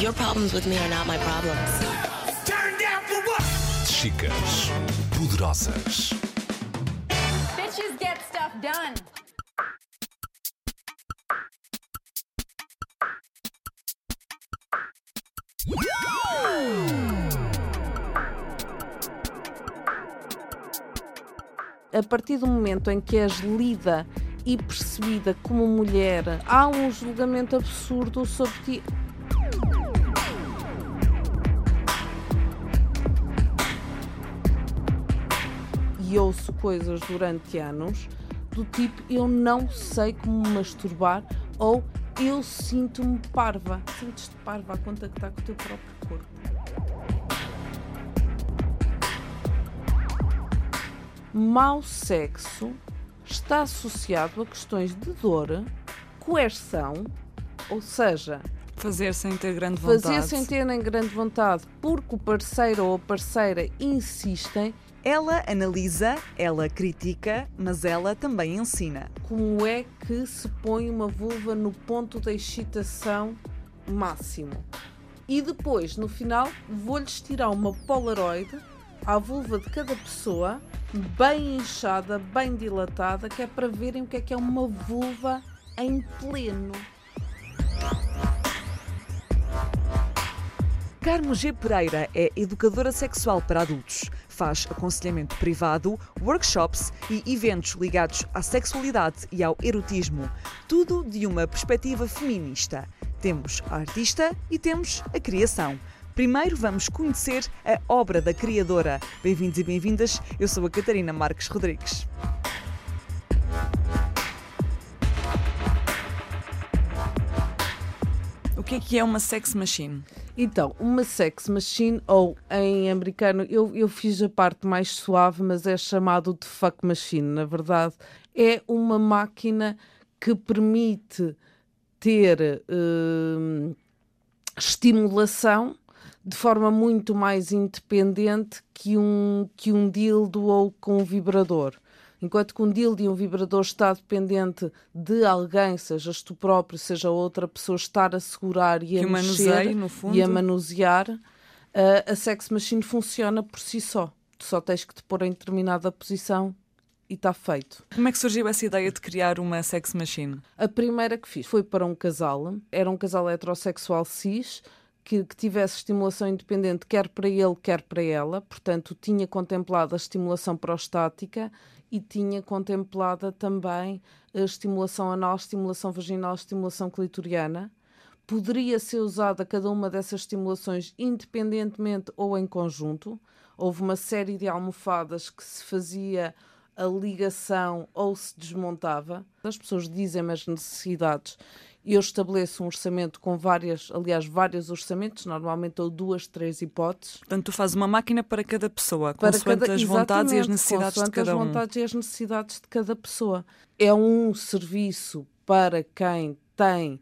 Your problems with me are not my problems. Chicas poderosas. Bitches get stuff done. a partir do momento em que és lida e percebida como mulher, há um julgamento absurdo sobre ti. E ouço coisas durante anos do tipo eu não sei como me masturbar ou eu sinto-me parva. Sentes-te parva a contactar com o teu próprio corpo. mau sexo está associado a questões de dor, coerção, ou seja, fazer sem ter grande vontade. Fazer sem ter nem grande vontade, porque o parceiro ou a parceira insistem. Ela analisa, ela critica, mas ela também ensina. Como é que se põe uma vulva no ponto da excitação máximo? E depois, no final, vou-lhes tirar uma Polaroid à vulva de cada pessoa bem inchada, bem dilatada, que é para verem o que é que é uma vulva em pleno. Carmo G. Pereira é educadora sexual para adultos. Faz aconselhamento privado, workshops e eventos ligados à sexualidade e ao erotismo. Tudo de uma perspectiva feminista. Temos a artista e temos a criação. Primeiro vamos conhecer a obra da criadora. Bem-vindos e bem-vindas, eu sou a Catarina Marques Rodrigues. O que é que é uma sex machine? Então, uma sex machine, ou em americano, eu, eu fiz a parte mais suave, mas é chamado de fuck machine. Na verdade, é uma máquina que permite ter uh, estimulação de forma muito mais independente que um, que um dildo ou com um vibrador. Enquanto que um dildo e um vibrador está dependente de alguém, sejas tu próprio, seja outra pessoa, estar a segurar e a mexer e a manusear, uh, a sex machine funciona por si só. Tu só tens que te pôr em determinada posição e está feito. Como é que surgiu essa ideia de criar uma sex machine? A primeira que fiz foi para um casal, era um casal heterossexual cis, que, que, tivesse estimulação independente, quer para ele, quer para ela. Portanto, tinha contemplado a estimulação prostática e tinha contemplada também a estimulação anal, estimulação vaginal, estimulação clitoriana. Poderia ser usada cada uma dessas estimulações independentemente ou em conjunto. Houve uma série de almofadas que se fazia a ligação ou se desmontava. As pessoas dizem as necessidades eu estabeleço um orçamento com várias, aliás, vários orçamentos, normalmente ou duas, três hipóteses. Portanto, tu fazes uma máquina para cada pessoa, para consoante cada, as vontades e as necessidades de cada um. as vontades e as necessidades de cada pessoa. É um serviço para quem tem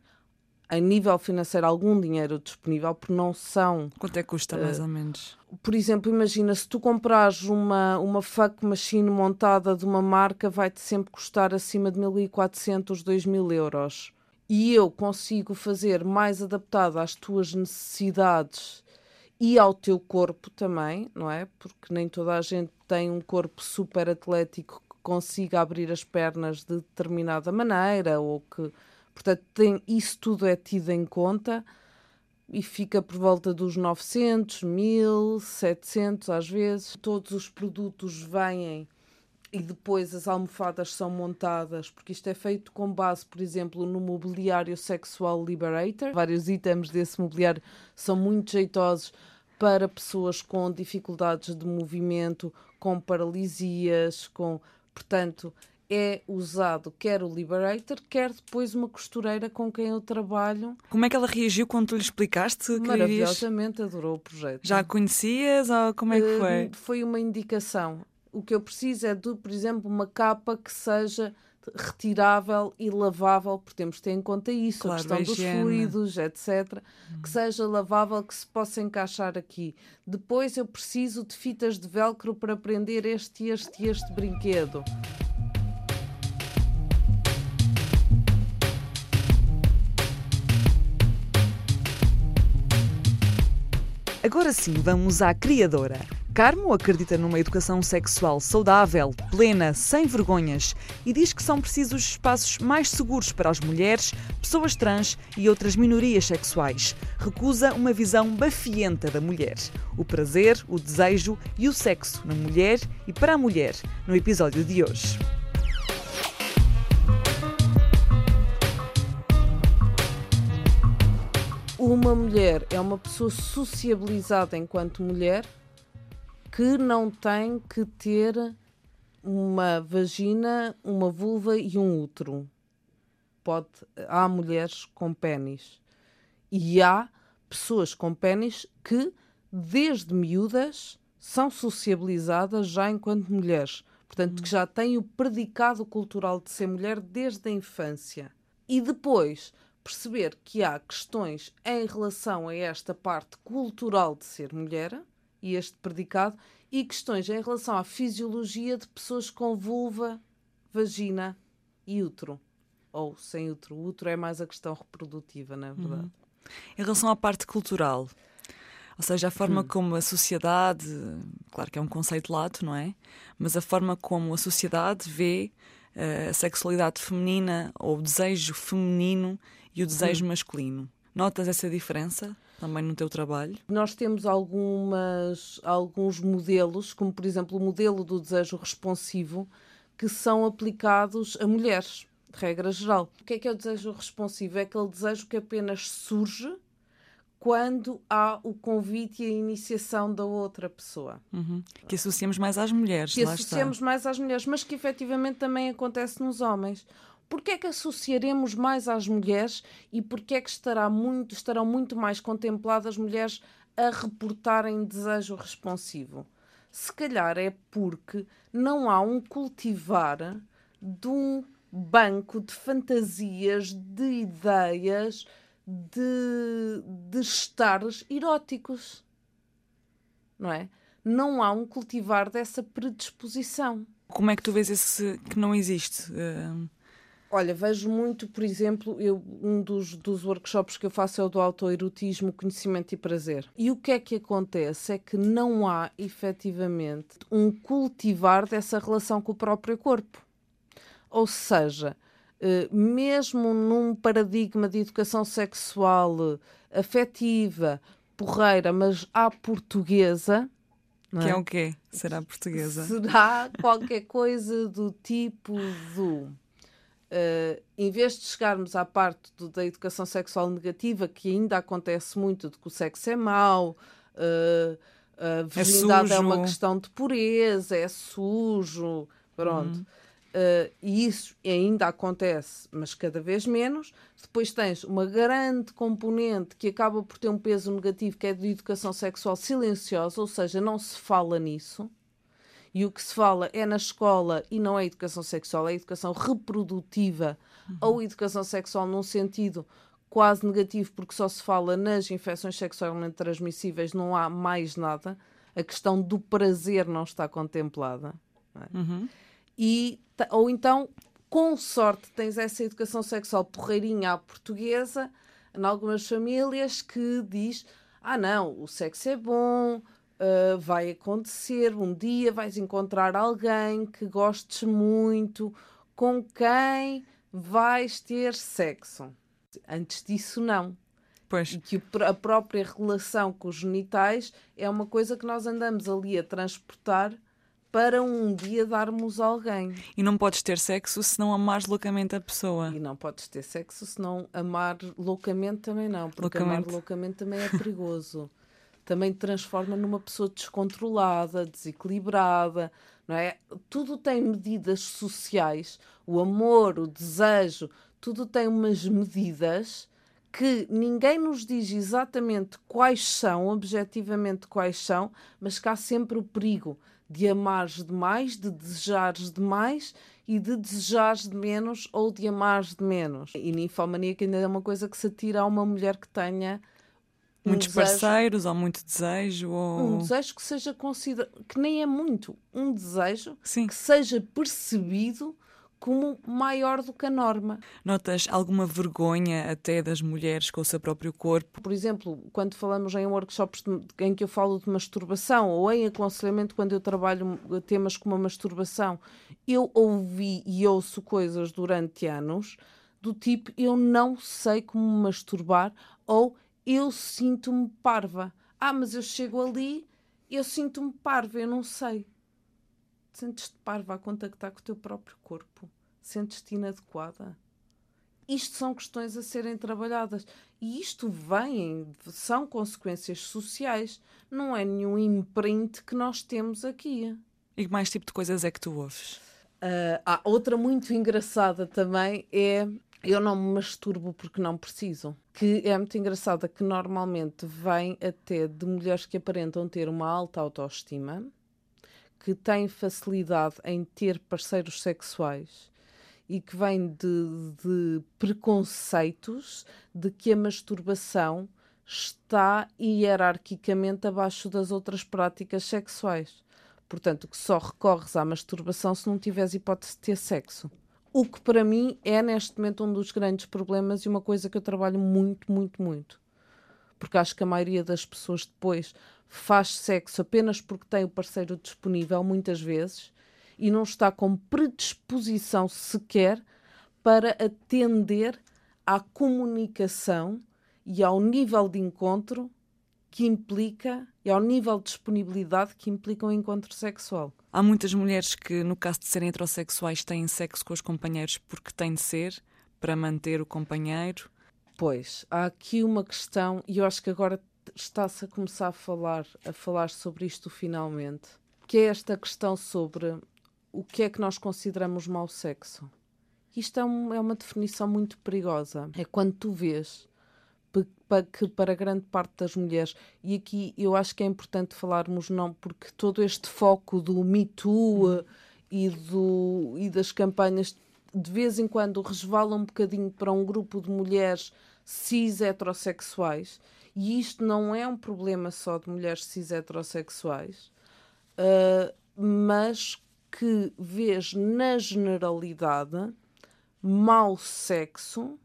a nível financeiro algum dinheiro disponível, porque não são. Quanto é que custa, mais uh, ou menos? Por exemplo, imagina se tu comprares uma, uma fuck machine montada de uma marca, vai-te sempre custar acima de 1.400, 2.000 euros e eu consigo fazer mais adaptado às tuas necessidades e ao teu corpo também, não é? Porque nem toda a gente tem um corpo super atlético que consiga abrir as pernas de determinada maneira ou que, portanto, tem, isso tudo é tido em conta e fica por volta dos 900, 1000, 700 às vezes. Todos os produtos vêm e depois as almofadas são montadas, porque isto é feito com base, por exemplo, no mobiliário Sexual Liberator. Vários itens desse mobiliário são muito jeitosos para pessoas com dificuldades de movimento, com paralisias, com, portanto, é usado quer o Liberator, quer depois uma costureira com quem eu trabalho. Como é que ela reagiu quando tu lhe explicaste? Que Maravilhosamente, adorou o projeto. Já a conhecias ou como é que foi? Uh, foi uma indicação o que eu preciso é de, por exemplo, uma capa que seja retirável e lavável, porque temos de ter em conta isso, claro, a questão dos fluidos, etc. Hum. Que seja lavável, que se possa encaixar aqui. Depois eu preciso de fitas de velcro para prender este, este e este brinquedo. Agora sim, vamos à criadora. Carmo acredita numa educação sexual saudável, plena, sem vergonhas e diz que são precisos espaços mais seguros para as mulheres, pessoas trans e outras minorias sexuais. Recusa uma visão bafienta da mulher, o prazer, o desejo e o sexo na mulher e para a mulher, no episódio de hoje. Uma mulher é uma pessoa sociabilizada enquanto mulher que não tem que ter uma vagina, uma vulva e um útero. Pode, há mulheres com pênis. E há pessoas com pênis que, desde miúdas, são sociabilizadas já enquanto mulheres. Portanto, que já têm o predicado cultural de ser mulher desde a infância. E depois perceber que há questões em relação a esta parte cultural de ser mulher e este predicado, e questões em relação à fisiologia de pessoas com vulva, vagina e útero. Ou sem útero. O útero é mais a questão reprodutiva, não é verdade? Uhum. Em relação à parte cultural, ou seja, a forma hum. como a sociedade, claro que é um conceito lato, não é? Mas a forma como a sociedade vê uh, a sexualidade feminina ou o desejo feminino e o desejo hum. masculino. Notas essa diferença? Também no teu trabalho? Nós temos algumas, alguns modelos, como por exemplo o modelo do desejo responsivo, que são aplicados a mulheres, de regra geral. O que é que é o desejo responsivo? É aquele desejo que apenas surge quando há o convite e a iniciação da outra pessoa. Uhum. Que associamos mais às mulheres. Que associamos está. mais às mulheres, mas que efetivamente também acontece nos homens. Porquê é que associaremos mais às mulheres e porquê é que estará muito, estarão muito mais contempladas mulheres a reportarem desejo responsivo? Se calhar é porque não há um cultivar de um banco de fantasias, de ideias, de, de estares eróticos. Não é? Não há um cultivar dessa predisposição. Como é que tu vês esse que não existe? Uh Olha, vejo muito, por exemplo, eu, um dos, dos workshops que eu faço é o do autoerotismo, conhecimento e prazer. E o que é que acontece? É que não há efetivamente um cultivar dessa relação com o próprio corpo. Ou seja, eh, mesmo num paradigma de educação sexual afetiva, porreira, mas à portuguesa. Que é? é o quê? Será portuguesa? Será qualquer coisa do tipo do Uh, em vez de chegarmos à parte do, da educação sexual negativa, que ainda acontece muito, de que o sexo é mau, uh, a virgindade é, é, uma questão de pureza, é sujo, pronto. Uhum. Uh, e isso ainda acontece, mas cada vez menos. Depois tens uma grande componente que acaba por ter um peso negativo, que é de educação sexual silenciosa, ou seja, não se fala nisso e o que se fala é na escola e não é educação sexual, é educação reprodutiva uhum. ou educação sexual num sentido quase negativo, porque só se fala nas infecções sexualmente transmissíveis, não há mais nada. A questão do prazer não está contemplada. Não é? uhum. e, ou então, com sorte, tens essa educação sexual porreirinha à portuguesa, em algumas famílias, que diz: ah, não, o sexo é bom, uh, vai acontecer. Um dia vais encontrar alguém que gostes muito, com quem vais ter sexo. Antes disso, não. Pois. Que a própria relação com os genitais é uma coisa que nós andamos ali a transportar para um dia darmos a alguém. E não podes ter sexo se não amares loucamente a pessoa. E não podes ter sexo se não amar loucamente também não, porque loucamente. amar loucamente também é perigoso. também te transforma numa pessoa descontrolada, desequilibrada, não é? Tudo tem medidas sociais, o amor, o desejo, tudo tem umas medidas que ninguém nos diz exatamente quais são, objetivamente quais são, mas que há sempre o perigo de amares demais, de desejares demais e de desejares de menos ou de amares de menos. E ninfomaníaca ainda é uma coisa que se atira a uma mulher que tenha Muitos um parceiros ou muito desejo? Ou... Um desejo que seja considerado, que nem é muito, um desejo Sim. que seja percebido como maior do que a norma. Notas alguma vergonha até das mulheres com o seu próprio corpo? Por exemplo, quando falamos em workshops em que eu falo de masturbação ou em aconselhamento quando eu trabalho temas como a masturbação, eu ouvi e ouço coisas durante anos do tipo eu não sei como masturbar ou eu sinto-me parva. Ah, mas eu chego ali, eu sinto-me parva, eu não sei. Sentes-te parva a contactar com o teu próprio corpo? Sentes-te inadequada? Isto são questões a serem trabalhadas. E isto vem, são consequências sociais. Não é nenhum imprint que nós temos aqui. E que mais tipo de coisas é que tu ouves? Uh, ah, outra muito engraçada também é eu não me masturbo porque não preciso. Que é muito engraçada que normalmente vem até de mulheres que aparentam ter uma alta autoestima, que têm facilidade em ter parceiros sexuais e que vem de, de preconceitos de que a masturbação está hierarquicamente abaixo das outras práticas sexuais. Portanto, que só recorres à masturbação se não tiveres hipótese de ter sexo. O que para mim é neste momento um dos grandes problemas e uma coisa que eu trabalho muito, muito, muito. Porque acho que a maioria das pessoas depois faz sexo apenas porque tem o parceiro disponível, muitas vezes, e não está com predisposição sequer para atender à comunicação e ao nível de encontro que implica e ao nível de disponibilidade que implica um encontro sexual. Há muitas mulheres que, no caso de serem heterossexuais, têm sexo com os companheiros porque têm de ser para manter o companheiro. Pois, há aqui uma questão, e eu acho que agora está-se a começar a falar, a falar sobre isto finalmente, que é esta questão sobre o que é que nós consideramos mau sexo. Isto é, um, é uma definição muito perigosa. É quando tu vês que para grande parte das mulheres, e aqui eu acho que é importante falarmos não, porque todo este foco do Me Too uh, e, do, e das campanhas de vez em quando resvala um bocadinho para um grupo de mulheres cis heterossexuais, e isto não é um problema só de mulheres cis heterossexuais, uh, mas que vês na generalidade mau sexo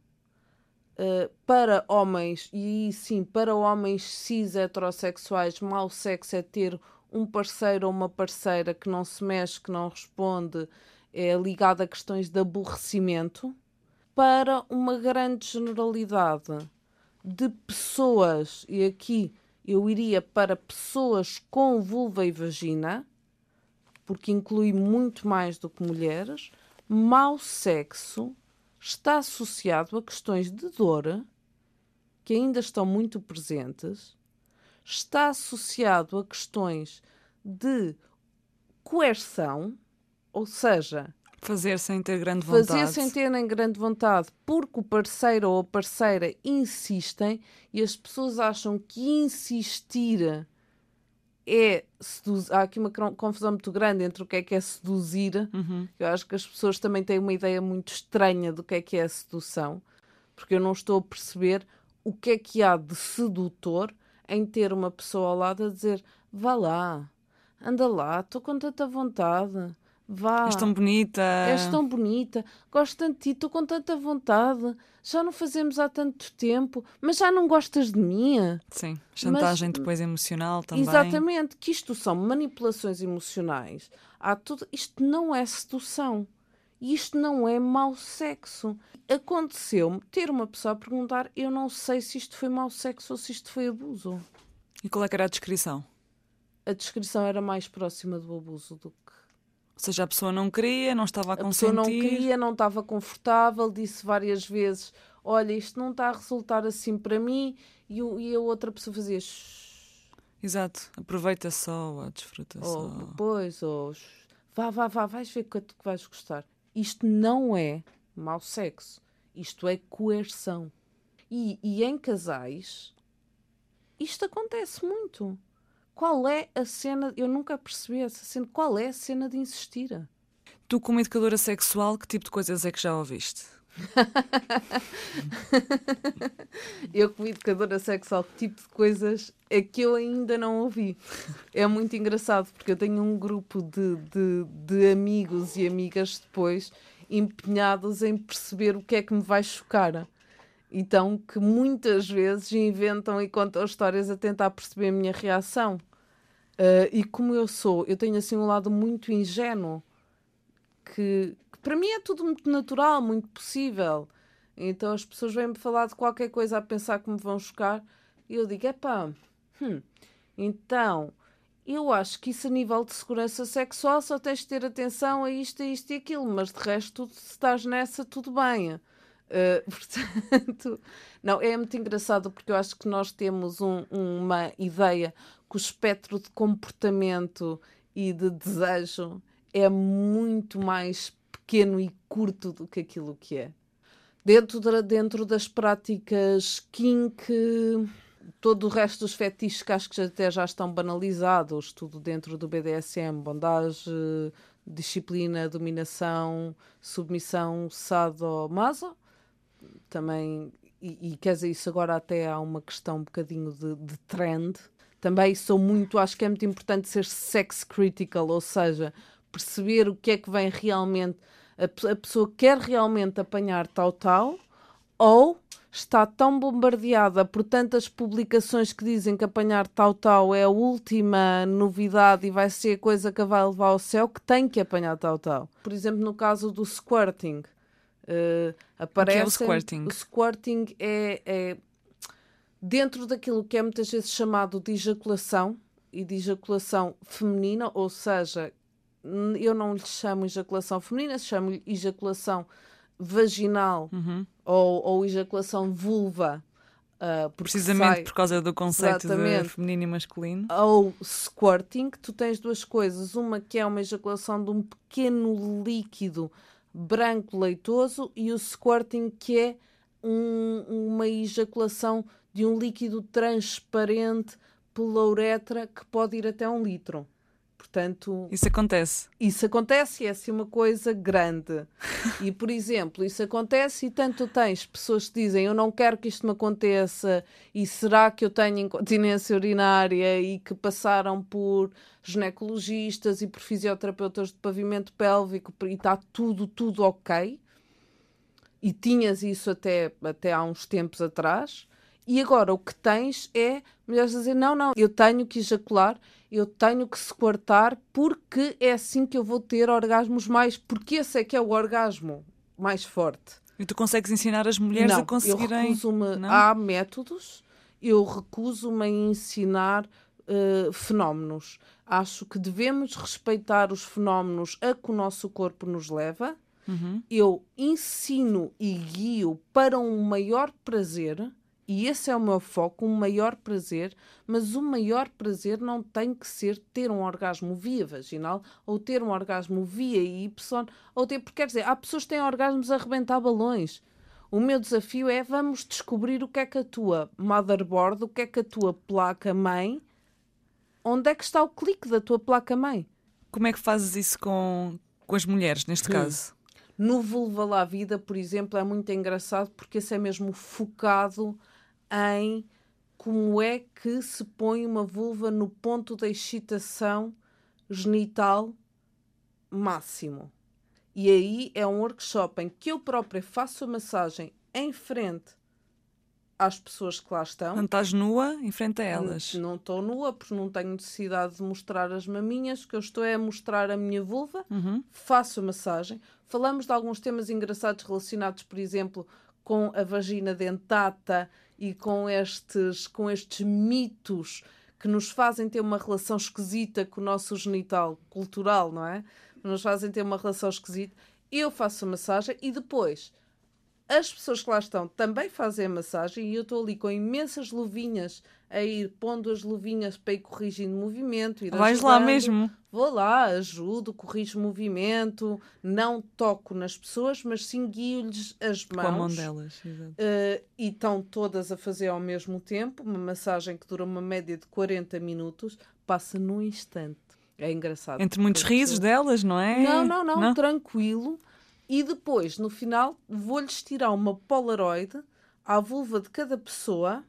Uh, para homens, e sim, para homens cis heterossexuais, mau sexo é ter um parceiro ou uma parceira que não se mexe, que não responde, é ligado a questões de aborrecimento. Para uma grande generalidade de pessoas, e aqui eu iria para pessoas com vulva e vagina, porque inclui muito mais do que mulheres, mau sexo está associado a questões de dor que ainda estão muito presentes, está associado a questões de coerção, ou seja, fazer sem ter grande vontade. Fazer sem terem grande vontade, porque o parceiro ou a parceira insistem e as pessoas acham que insistir é seduzir. Há aqui uma confusão muito grande entre o que é que é seduzir. Uhum. Eu acho que as pessoas também têm uma ideia muito estranha do que é que é sedução, porque eu não estou a perceber o que é que há de sedutor em ter uma pessoa ao lado a dizer vá lá, anda lá, estou com tanta vontade Vá. És tão bonita. És tão bonita. Gosto tanto de ti, estou com tanta vontade. Já não fazemos há tanto tempo, mas já não gostas de mim. Sim, chantagem mas, depois emocional também. Exatamente, que isto são manipulações emocionais. Há tudo, isto não é sedução. Isto não é mau sexo. Aconteceu-me ter uma pessoa a perguntar: eu não sei se isto foi mau sexo ou se isto foi abuso. E qual é que era a descrição? A descrição era mais próxima do abuso do que ou seja, a pessoa não queria, não estava a, a consentir. A pessoa não queria, não estava confortável, disse várias vezes: Olha, isto não está a resultar assim para mim, e, e a outra pessoa fazia. Exato, aproveita só desfruta ou só. Depois, ou vá, vá, vá, vais ver quanto que vais gostar. Isto não é mau sexo, isto é coerção. E, e em casais, isto acontece muito. Qual é a cena? Eu nunca percebi essa cena. Qual é a cena de insistir? Tu, como educadora sexual, que tipo de coisas é que já ouviste? eu, como educadora sexual, que tipo de coisas é que eu ainda não ouvi? É muito engraçado porque eu tenho um grupo de, de, de amigos e amigas depois empenhados em perceber o que é que me vai chocar. Então, que muitas vezes inventam e contam histórias a tentar perceber a minha reação. Uh, e como eu sou, eu tenho assim um lado muito ingênuo, que, que para mim é tudo muito natural, muito possível. Então as pessoas vêm-me falar de qualquer coisa a pensar que me vão chocar e eu digo: epá, hum, então eu acho que isso a nível de segurança sexual só tens de ter atenção a isto, a isto e aquilo, mas de resto, se estás nessa, tudo bem. Uh, portanto, não, é muito engraçado porque eu acho que nós temos um, uma ideia que o espectro de comportamento e de desejo é muito mais pequeno e curto do que aquilo que é. Dentro, de, dentro das práticas kink, todo o resto dos fetiches que acho que até já estão banalizados, tudo dentro do BDSM, bondage, disciplina, dominação, submissão, sado-maso, também, e, e dizer, isso agora até há uma questão um bocadinho de, de trend. Também sou muito, acho que é muito importante ser sex critical, ou seja, perceber o que é que vem realmente a, a pessoa quer realmente apanhar tal tal ou está tão bombardeada por tantas publicações que dizem que apanhar tal tal é a última novidade e vai ser a coisa que a vai levar ao céu que tem que apanhar tal tal. Por exemplo, no caso do squirting, uh, aparece o, que é o squirting? O squirting é, é dentro daquilo que é muitas vezes chamado de ejaculação e de ejaculação feminina, ou seja, eu não lhe chamo ejaculação feminina, chamo-lhe ejaculação vaginal uhum. ou, ou ejaculação vulva. Uh, Precisamente sai, por causa do conceito de feminino e masculino. Ou squirting, tu tens duas coisas. Uma que é uma ejaculação de um pequeno líquido branco leitoso e o squirting que é um, uma ejaculação de um líquido transparente pela uretra que pode ir até um litro. Portanto, isso acontece. Isso acontece e é assim uma coisa grande. e, por exemplo, isso acontece e tanto tens pessoas que dizem eu não quero que isto me aconteça e será que eu tenho incontinência urinária e que passaram por ginecologistas e por fisioterapeutas de pavimento pélvico e está tudo, tudo ok. E tinhas isso até, até há uns tempos atrás. E agora o que tens é mulheres a dizer: não, não, eu tenho que ejacular eu tenho que se cortar porque é assim que eu vou ter orgasmos mais. Porque esse é que é o orgasmo mais forte. E tu consegues ensinar as mulheres não, a conseguirem. Eu recuso-me. Há métodos, eu recuso-me a ensinar uh, fenómenos. Acho que devemos respeitar os fenómenos a que o nosso corpo nos leva. Uhum. Eu ensino e guio para um maior prazer e esse é o meu foco, um maior prazer, mas o maior prazer não tem que ser ter um orgasmo via vaginal ou ter um orgasmo via Y, ou ter, porque quer dizer, há pessoas que têm orgasmos a arrebentar balões. O meu desafio é vamos descobrir o que é que a tua motherboard, o que é que a tua placa-mãe, onde é que está o clique da tua placa-mãe. Como é que fazes isso com, com as mulheres, neste hum. caso? No Vulva lá Vida, por exemplo, é muito engraçado porque esse é mesmo focado em como é que se põe uma vulva no ponto da excitação genital máximo. E aí é um workshop em que eu própria faço a massagem em frente às pessoas que lá estão. Não estás nua em frente a elas? Não estou nua porque não tenho necessidade de mostrar as maminhas, o que eu estou é a mostrar a minha vulva, uhum. faço a massagem. Falamos de alguns temas engraçados relacionados, por exemplo, com a vagina dentata e com estes, com estes mitos que nos fazem ter uma relação esquisita com o nosso genital cultural, não é? Nos fazem ter uma relação esquisita. Eu faço a massagem e depois as pessoas que lá estão também fazem a massagem e eu estou ali com imensas luvinhas a ir pondo as luvinhas para ir corrigindo movimento. Ir Vais ajudando. lá mesmo? Vou lá, ajudo, corrijo movimento, não toco nas pessoas, mas sim guio-lhes as mãos. Com a mão delas, exato. Uh, e estão todas a fazer ao mesmo tempo, uma massagem que dura uma média de 40 minutos, passa num instante. É engraçado. Entre muitos risos delas, não é? Não, não, não, não, tranquilo. E depois, no final, vou-lhes tirar uma Polaroid à vulva de cada pessoa,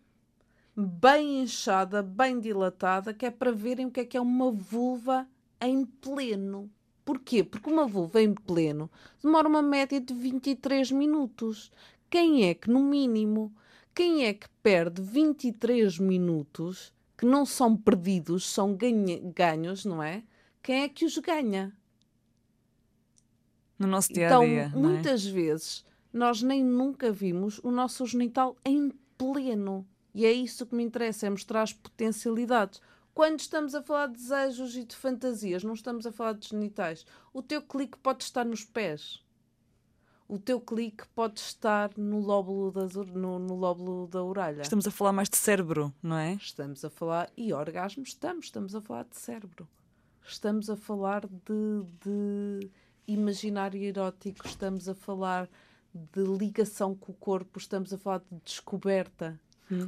bem inchada, bem dilatada, que é para verem o que é que é uma vulva em pleno. Porquê? Porque uma vulva em pleno demora uma média de 23 minutos. Quem é que, no mínimo, quem é que perde 23 minutos que não são perdidos, são ganhos, não é? Quem é que os ganha? No nosso dia a Então, dia. é? muitas vezes, nós nem nunca vimos o nosso genital em pleno. E é isso que me interessa, é mostrar as potencialidades. Quando estamos a falar de desejos e de fantasias, não estamos a falar de genitais. O teu clique pode estar nos pés. O teu clique pode estar no lóbulo, das, no, no lóbulo da orelha. Estamos a falar mais de cérebro, não é? Estamos a falar, e orgasmo estamos, estamos a falar de cérebro. Estamos a falar de, de imaginário erótico, estamos a falar de ligação com o corpo, estamos a falar de descoberta.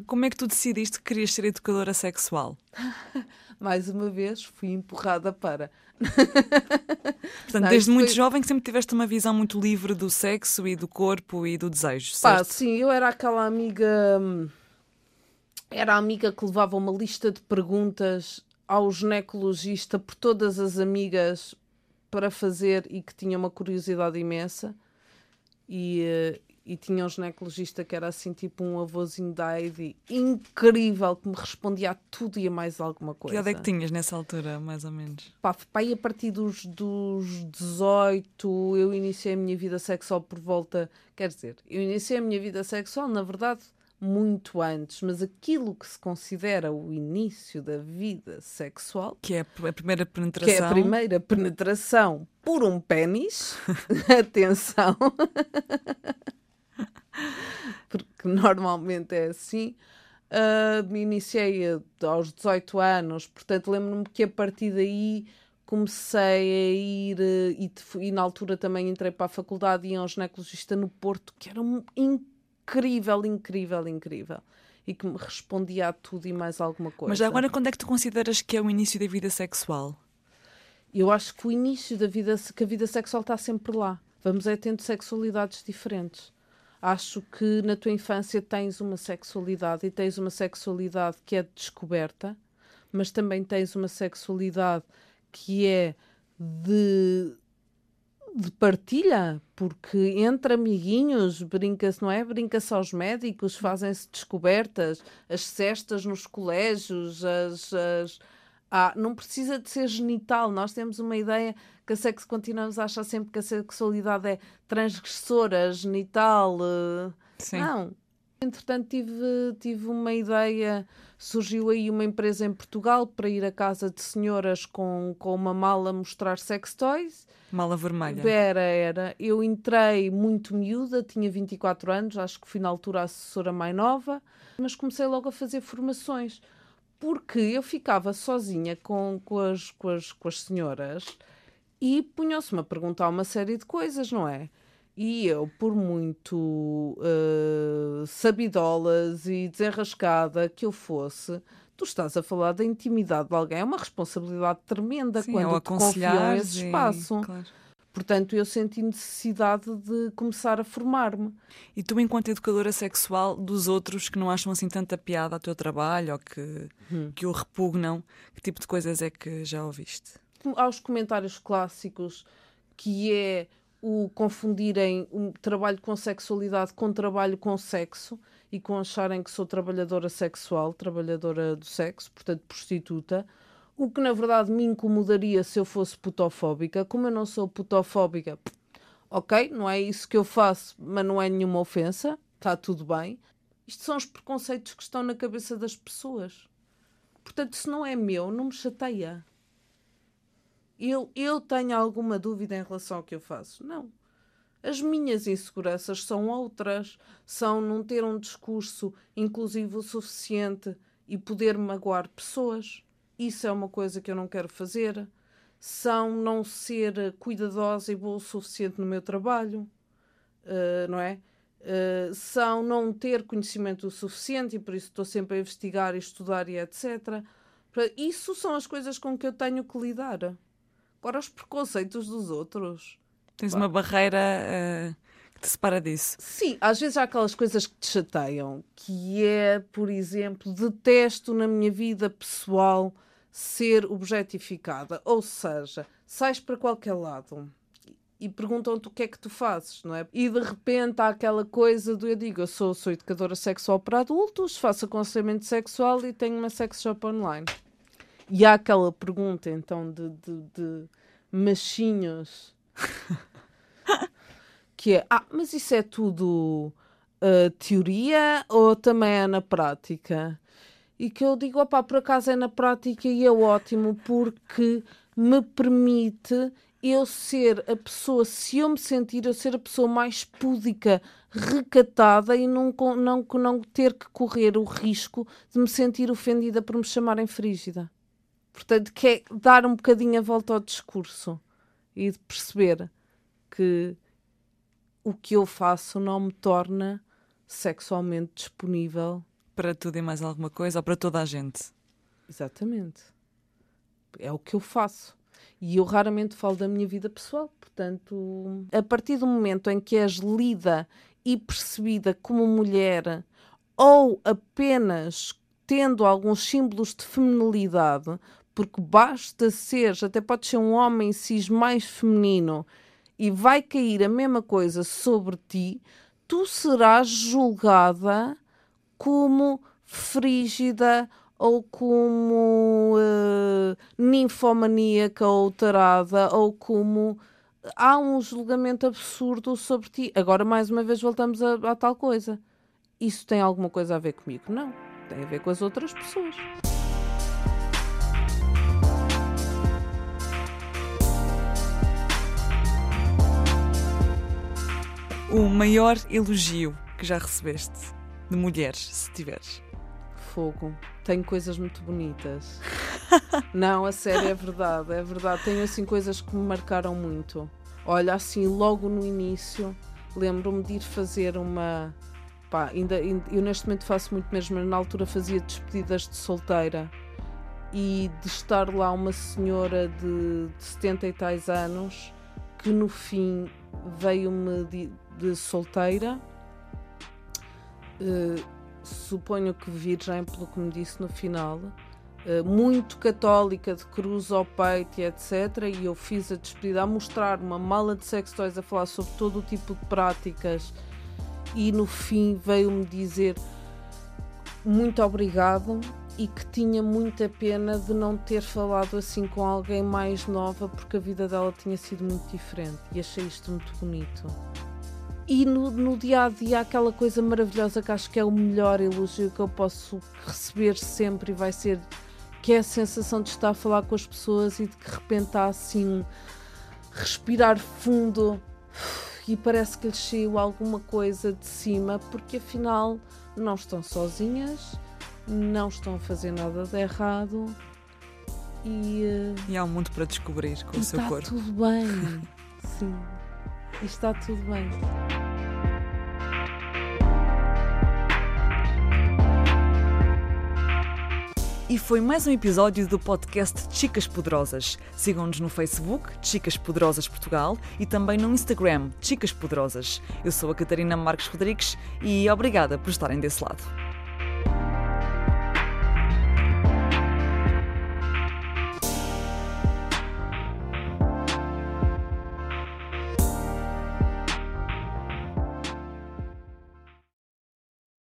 Como é que tu decidiste que querias ser educadora sexual? Mais uma vez, fui empurrada para. Portanto, Não, desde isto muito foi- jovem que sempre tiveste uma visão muito livre do sexo e do corpo e do desejo, Pá, certo? sim, eu era aquela amiga. hum, Era a amiga que levava uma lista de perguntas ao ginecologista por todas as amigas para fazer e que tinha uma curiosidade imensa. E, eh, e tinha um ginecologista que era assim, tipo um avôzinho da Heidi, incrível, que me respondia a tudo e a mais alguma Que coisa. idade é que tinhas nessa altura, mais ou menos? Pá, e a partir dos, dos 18 eu iniciei a minha vida sexual por volta. Quer dizer, eu iniciei a minha vida sexual, na verdade, muito antes, mas aquilo que se considera o início da vida sexual, Que é a primeira que penetração. é a primeira penetração por um pênis, atenção, porque normalmente é assim. ah, me iniciei aos 18 anos, portanto lembro-me que a partir daí comecei a ir eh, e, e na altura também entrei para a faculdade e ia um ginecologista no Porto que era um incrível, incrível, incrível e que me respondia a tudo e mais alguma coisa. Mas agora, quando é que tu consideras que é o início da vida sexual? Eu acho que o início da vida, que a vida sexual está sempre lá. Vamos é tendo sexualidades diferentes. Acho que na tua infância tens uma sexualidade e tens uma sexualidade que é de descoberta, mas também tens uma sexualidade que é de, de partilha, porque entre amiguinhos brinca-se, não é? Brinca-se aos médicos, fazem-se descobertas, as cestas nos colégios, as, as, ah, não precisa de ser genital. Nós temos uma ideia que a sexo continuamos a achar sempre que a sexualidade é transgressora, genital. eh, Sim. Não. Entretanto, tive, tive uma ideia. Surgiu aí uma empresa em Portugal para ir à casa de senhoras com, com uma mala mostrar sex toys. Mala vermelha. Era, era. Eu entrei muito miúda, tinha 24 anos, acho que fui na altura a assessora mais nova, mas comecei logo a fazer formações, porque eu ficava sozinha com, com, as, com, as, com as senhoras e punham-se-me a perguntar uma série de coisas, não é? E eu, por muito eh, sabidolas e desenrascada que eu fosse, tu estás a falar da intimidade de alguém, é uma responsabilidade tremenda Sim, quando te confiam esse e- espaço. claro. Portanto, eu senti necessidade de começar a formar-me. E tu, enquanto educadora sexual dos outros que não acham assim tanta piada ao teu trabalho ou que, Hum. que o repugnam, que tipo de coisas é que já ouviste? Aos comentários clássicos, que é o confundirem o trabalho com sexualidade com trabalho com sexo e com acharem que sou trabalhadora sexual, trabalhadora do sexo, portanto prostituta, o que na verdade me incomodaria se eu fosse putofóbica. Como eu não sou putofóbica, ok, não é isso que eu faço, mas não é nenhuma ofensa, está tudo bem. Isto são os preconceitos que estão na cabeça das pessoas. Portanto, se não é meu, não me chateia. Eu, eu tenho alguma dúvida em relação ao que eu faço? Não. As minhas inseguranças são outras. São não ter um discurso inclusivo o suficiente e poder magoar pessoas. Isso é uma coisa que eu não quero fazer. São não ser cuidadosa e boa o suficiente no meu trabalho. Uh, não é? Uh, são não ter conhecimento o suficiente e por isso estou sempre a investigar e estudar e etc. Isso são as coisas com que eu tenho que lidar. Agora, os preconceitos dos outros. Tens uma barreira eh, que te separa disso. Sim, às vezes há aquelas coisas que te chateiam, que é, por exemplo, detesto na minha vida pessoal ser objetificada. Ou seja, sais para qualquer lado e perguntam-te o que é que tu fazes, não é? E de repente há aquela coisa do eu digo, eu sou, sou educadora sexual para adultos, faço aconselhamento sexual e tenho uma sex shop online. E há aquela pergunta então de, de, de machinhos que é, ah, mas isso é tudo uh, teoria ou também é na prática? E que eu digo, opá, por acaso é na prática e é ótimo porque me permite eu ser a pessoa, se eu me sentir, eu ser a pessoa mais púdica, recatada e não, não, não ter que correr o risco de me sentir ofendida por me chamarem frígida. Portanto, que é dar um bocadinho a volta ao discurso e de perceber que o que eu faço não me torna sexualmente disponível para tudo e mais alguma coisa ou para toda a gente. Exatamente. É o que eu faço. E eu raramente falo da minha vida pessoal. Portanto, a partir do momento em que és lida e percebida como mulher ou apenas tendo alguns símbolos de feminilidade, porque basta ser, até pode ser um homem cis mais feminino e vai cair a mesma coisa sobre ti, tu serás julgada como frígida ou como uh, ninfomaníaca ou tarada ou como há um julgamento absurdo sobre ti. Agora, mais uma vez, voltamos a, a tal coisa. Isso tem alguma coisa a ver comigo? Não. Tem a ver com as outras pessoas. O maior elogio que já recebeste de mulheres, se tiveres? Fogo. Tenho coisas muito bonitas. Não, a sério, é verdade, é verdade. Tenho assim coisas que me marcaram muito. Olha, assim, logo no início, lembro-me de ir fazer uma. Pá, ainda, eu neste momento faço muito mesmo, mas na altura fazia despedidas de solteira e de estar lá uma senhora de, de 70 e tais anos que no fim veio-me de, de, solteira. Uh, suponho que virgem, pelo que me disse no final, uh, muito católica, de cruz ao peito e etc. E eu fiz a despedida a mostrar uma mala de sex toys, a falar sobre todo o tipo de práticas. E no fim veio-me dizer muito obrigado e que tinha muita pena de não ter falado assim com alguém mais nova porque a vida dela tinha sido muito diferente e achei isto muito bonito. E no, no dia a dia, aquela coisa maravilhosa que acho que é o melhor elogio que eu posso receber sempre e vai ser que é a sensação de estar a falar com as pessoas e de que de repente está assim respirar fundo e parece que lhes saiu alguma coisa de cima porque afinal não estão sozinhas não estão a fazer nada de errado e, uh, e há um mundo para descobrir com o seu corpo. Está tudo bem, sim, e está tudo bem. E foi mais um episódio do podcast Chicas Poderosas. Sigam-nos no Facebook, Chicas Poderosas Portugal, e também no Instagram, Chicas Poderosas. Eu sou a Catarina Marques Rodrigues e obrigada por estarem desse lado.